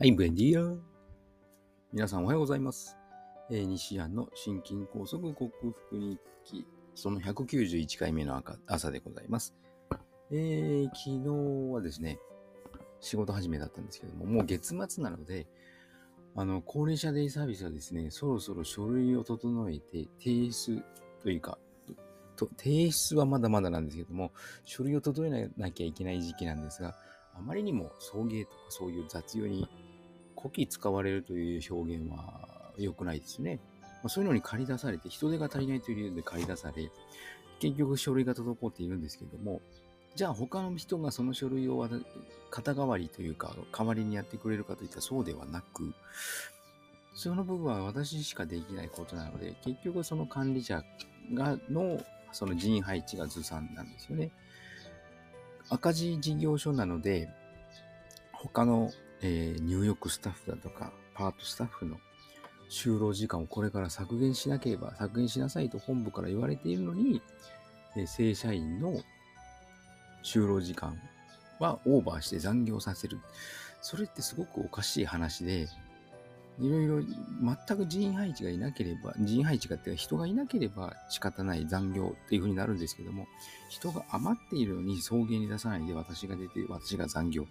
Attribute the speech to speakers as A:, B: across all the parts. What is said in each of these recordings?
A: はい、ブエンディア。皆さんおはようございます。えー、西安の心筋梗塞克服日記、その191回目の朝でございます。えー、昨日はですね、仕事始めだったんですけども、もう月末なので、あの、高齢者デイサービスはですね、そろそろ書類を整えて提出というか、と提出はまだまだなんですけども、書類を整えなきゃいけない時期なんですが、あまりにも送迎とかそういう雑用に古希使われるという表現は良くないですね。まあ、そういうのに借り出されて、人手が足りないという理由で借り出され、結局書類が滞っているんですけども、じゃあ他の人がその書類を肩代わりというか、代わりにやってくれるかといったらそうではなく、その部分は私しかできないことなので、結局その管理者がのその人員配置がずさんなんですよね。赤字事業所なので、他のえー、入浴スタッフだとか、パートスタッフの就労時間をこれから削減しなければ、削減しなさいと本部から言われているのに、えー、正社員の就労時間はオーバーして残業させる。それってすごくおかしい話で、いろいろ全く人員配置がいなければ、人員配置がって人がいなければ仕方ない残業っていうふうになるんですけども、人が余っているのに送迎に出さないで私が出て、私が残業。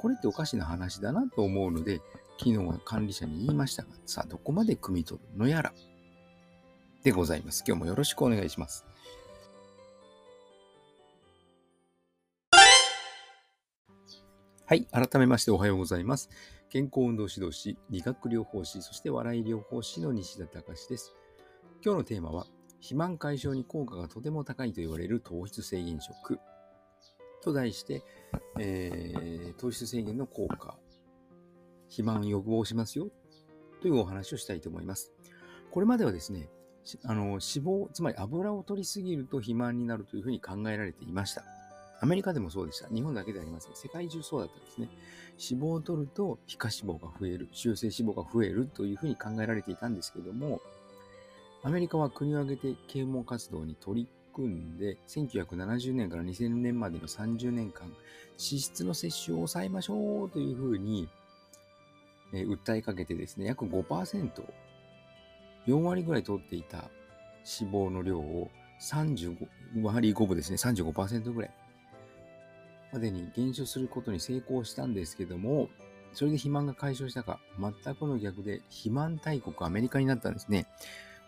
A: これっておかしな話だなと思うので、昨日は管理者に言いましたが、さあどこまで汲み取るのやら。でございます。今日もよろしくお願いします。はい。改めましておはようございます。健康運動指導士、理学療法士、そして笑い療法士の西田隆です。今日のテーマは、肥満解消に効果がとても高いと言われる糖質制限食と題して、えー、糖質制限の効果、肥満予防しますよというお話をしたいと思います。これまではですね、あの脂肪、つまり油を取りすぎると肥満になるというふうに考えられていました。アメリカでもそうでした。日本だけではありません。世界中そうだったんですね。脂肪を取ると皮下脂肪が増える、中性脂肪が増えるというふうに考えられていたんですけども、アメリカは国を挙げて啓蒙活動に取り組んで、1970年から2000年までの30年間、脂質の摂取を抑えましょうというふうに、え訴えかけてですね、約5%、4割ぐらい取っていた脂肪の量を35割5分ですね、35%ぐらいまでに減少することに成功したんですけども、それで肥満が解消したか、全くの逆で肥満大国アメリカになったんですね。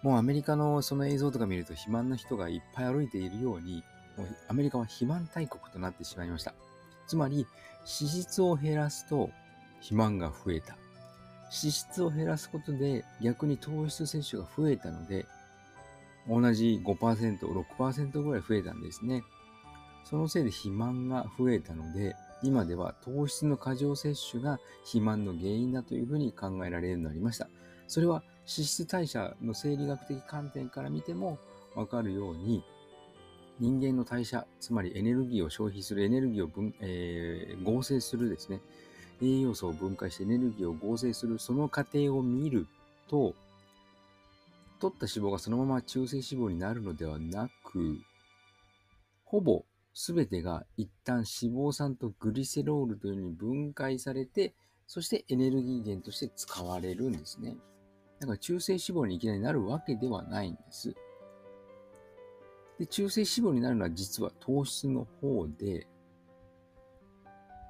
A: もうアメリカのその映像とか見ると肥満の人がいっぱい歩いているように、もうアメリカは肥満大国となってしまいました。つまり、脂質を減らすと肥満が増えた。脂質を減らすことで逆に糖質摂取が増えたので、同じ5%、6%ぐらい増えたんですね。そのせいで肥満が増えたので、今では糖質の過剰摂取が肥満の原因だというふうに考えられるようになりました。それは脂質代謝の生理学的観点から見てもわかるように、人間の代謝、つまりエネルギーを消費するエネルギーを分、えー、合成するですね、栄養素を分解してエネルギーを合成するその過程を見ると、取った脂肪がそのまま中性脂肪になるのではなく、ほぼすべてが一旦脂肪酸とグリセロールというように分解されて、そしてエネルギー源として使われるんですね。だから中性脂肪にいきなりなるわけではないんです。で中性脂肪になるのは実は糖質の方で、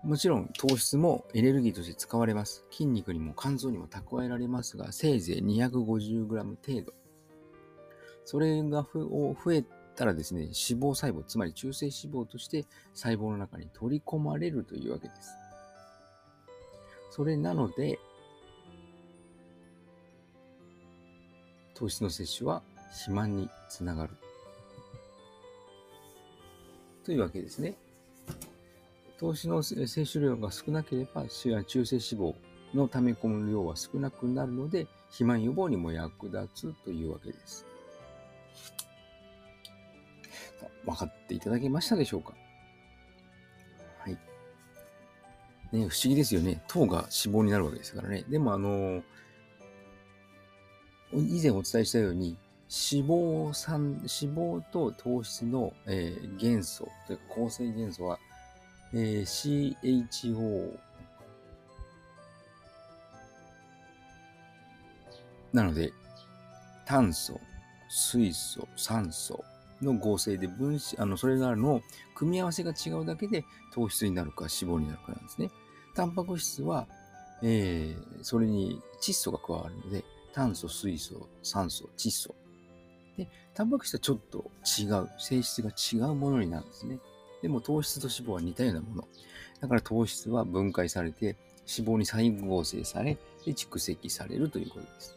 A: もちろん糖質もエネルギーとして使われます。筋肉にも肝臓にも蓄えられますが、せいぜい 250g 程度。それが増えたらですね、脂肪細胞、つまり中性脂肪として細胞の中に取り込まれるというわけです。それなので、糖質の摂取は肥満につながる。というわけですね。糖質の摂取量が少なければ、中性脂肪の溜め込む量は少なくなるので、肥満予防にも役立つというわけです。分かっていただけましたでしょうか？はい。ね、不思議ですよね。糖が脂肪になるわけですからね。でもあの以前お伝えしたように、脂肪酸、脂肪と糖質の、えー、元素、というか構成元素は、えー、CHO、なので、炭素、水素、酸素の合成で分子、あの、それらの組み合わせが違うだけで糖質になるか脂肪になるかなんですね。タンパク質は、えー、それに窒素が加わるので、炭素、水素、酸素、窒素。で、タンパク質はちょっと違う、性質が違うものになるんですね。でも糖質と脂肪は似たようなもの。だから糖質は分解されて脂肪に再合成され、で蓄積されるということです。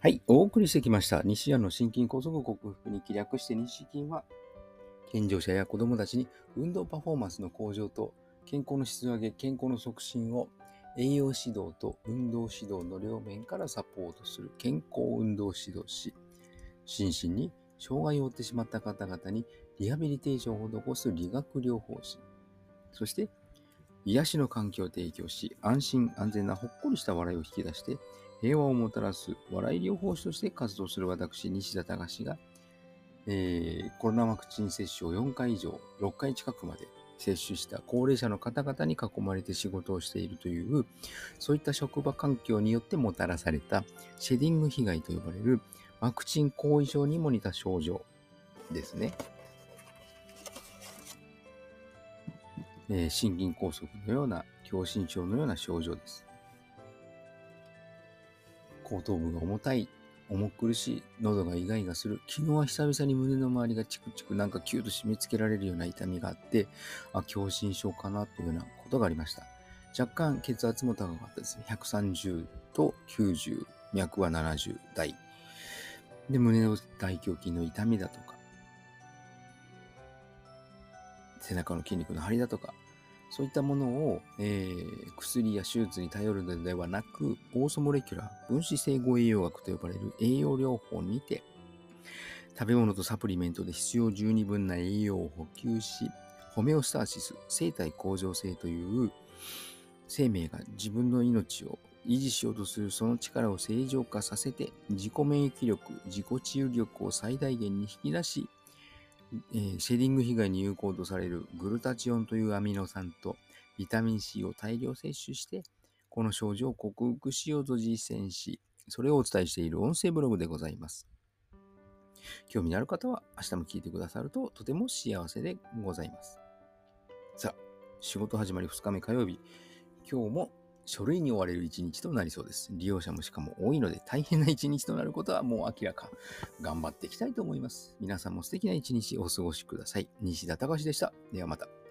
A: はい、お送りしてきました。西矢の心筋梗塞克服に気略して西筋は、健常者や子供たちに運動パフォーマンスの向上と健康の質上げ、健康の促進を栄養指導と運動指導の両面からサポートする健康運動指導士、心身に障害を負ってしまった方々にリハビリテーションを施す理学療法士、そして癒しの環境を提供し、安心安全なほっこりした笑いを引き出して、平和をもたらす笑い療法士として活動する私、西田隆が、えー、コロナワクチン接種を4回以上、6回近くまで接種した高齢者の方々に囲まれて仕事をしているという、そういった職場環境によってもたらされたシェディング被害と呼ばれるワクチン後遺症にも似た症状ですね。えー、心筋梗塞のような、狭心症のような症状です。後頭部が重たい重苦しい、喉がイガイガする。昨日は久々に胸の周りがチクチクなんかキューと締め付けられるような痛みがあって、あ、狭心症かなというようなことがありました。若干血圧も高かったですね。130と90、脈は70代。で、胸の大胸筋の痛みだとか、背中の筋肉の張りだとか、そういったものを、えー、薬や手術に頼るのではなく、オーソモレキュラー、分子整合栄養学と呼ばれる栄養療法にて、食べ物とサプリメントで必要十二分な栄養を補給し、ホメオスターシス、生体向上性という生命が自分の命を維持しようとするその力を正常化させて、自己免疫力、自己治癒力を最大限に引き出し、えー、シェディング被害に有効とされるグルタチオンというアミノ酸とビタミン C を大量摂取して、この症状を克服しようと実践し、それをお伝えしている音声ブログでございます。興味のある方は明日も聞いてくださるととても幸せでございます。さあ、仕事始まり2日目火曜日、今日も書類に追われる一日となりそうです。利用者もしかも多いので大変な一日となることはもう明らか。頑張っていきたいと思います。皆さんも素敵な一日お過ごしください。西田隆でした。ではまた。